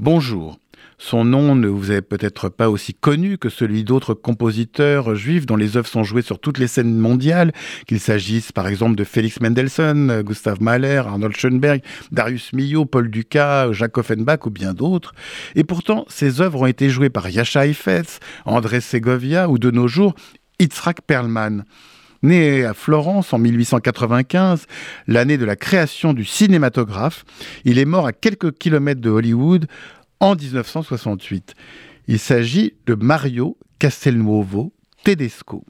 Bonjour. Son nom ne vous est peut-être pas aussi connu que celui d'autres compositeurs juifs dont les œuvres sont jouées sur toutes les scènes mondiales, qu'il s'agisse par exemple de Félix Mendelssohn, Gustav Mahler, Arnold Schoenberg, Darius Milhaud, Paul Dukas, Jacques Offenbach ou bien d'autres. Et pourtant, ces œuvres ont été jouées par Yasha Heifetz, André Segovia ou de nos jours Yitzhak Perlman. Né à Florence en 1895, l'année de la création du cinématographe, il est mort à quelques kilomètres de Hollywood en 1968. Il s'agit de Mario Castelnuovo Tedesco.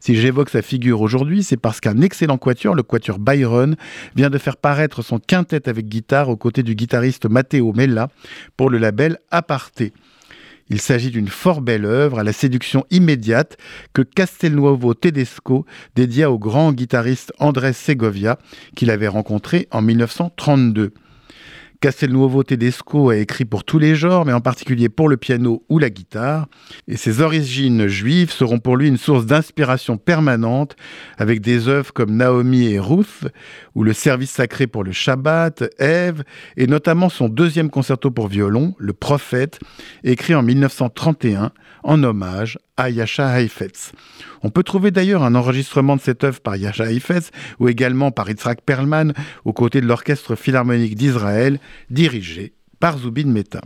Si j'évoque sa figure aujourd'hui, c'est parce qu'un excellent quatuor, le quatuor Byron, vient de faire paraître son quintet avec guitare aux côtés du guitariste Matteo Mella pour le label Aparté. Il s'agit d'une fort belle œuvre à la séduction immédiate que Castelnuovo Tedesco dédia au grand guitariste Andrés Segovia qu'il avait rencontré en 1932. Castelnuovo Tedesco a écrit pour tous les genres, mais en particulier pour le piano ou la guitare, et ses origines juives seront pour lui une source d'inspiration permanente, avec des œuvres comme Naomi et Ruth, ou le service sacré pour le Shabbat, Ève, et notamment son deuxième concerto pour violon, Le Prophète, écrit en 1931 en hommage à Yasha Heifetz. On peut trouver d'ailleurs un enregistrement de cette œuvre par Yasha Heifetz ou également par Yitzhak Perlman aux côtés de l'Orchestre Philharmonique d'Israël dirigé par Zubin Mehta.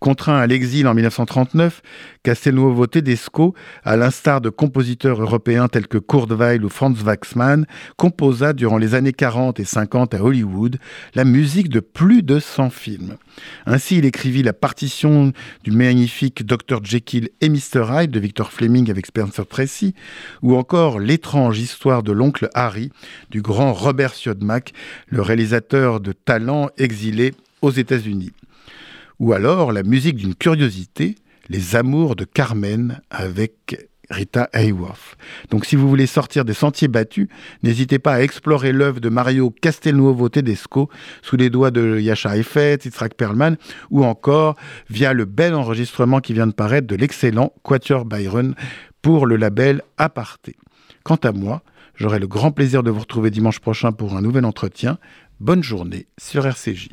Contraint à l'exil en 1939, Castelnuovo Tedesco, à l'instar de compositeurs européens tels que Kurt Weill ou Franz Waxman, composa durant les années 40 et 50 à Hollywood la musique de plus de 100 films. Ainsi, il écrivit la partition du magnifique Dr. Jekyll et Mr. Hyde de Victor Fleming avec Spencer Tracy, ou encore l'étrange histoire de l'oncle Harry du grand Robert Siodmak, le réalisateur de talent exilé aux États-Unis ou alors la musique d'une curiosité, Les Amours de Carmen avec Rita Hayworth. Donc si vous voulez sortir des sentiers battus, n'hésitez pas à explorer l'œuvre de Mario Castelnuovo Tedesco sous les doigts de Yasha Heifetz, Yitzhak Perlman ou encore via le bel enregistrement qui vient de paraître de l'excellent Quatuor Byron pour le label Aparté. Quant à moi, j'aurai le grand plaisir de vous retrouver dimanche prochain pour un nouvel entretien. Bonne journée sur RCJ.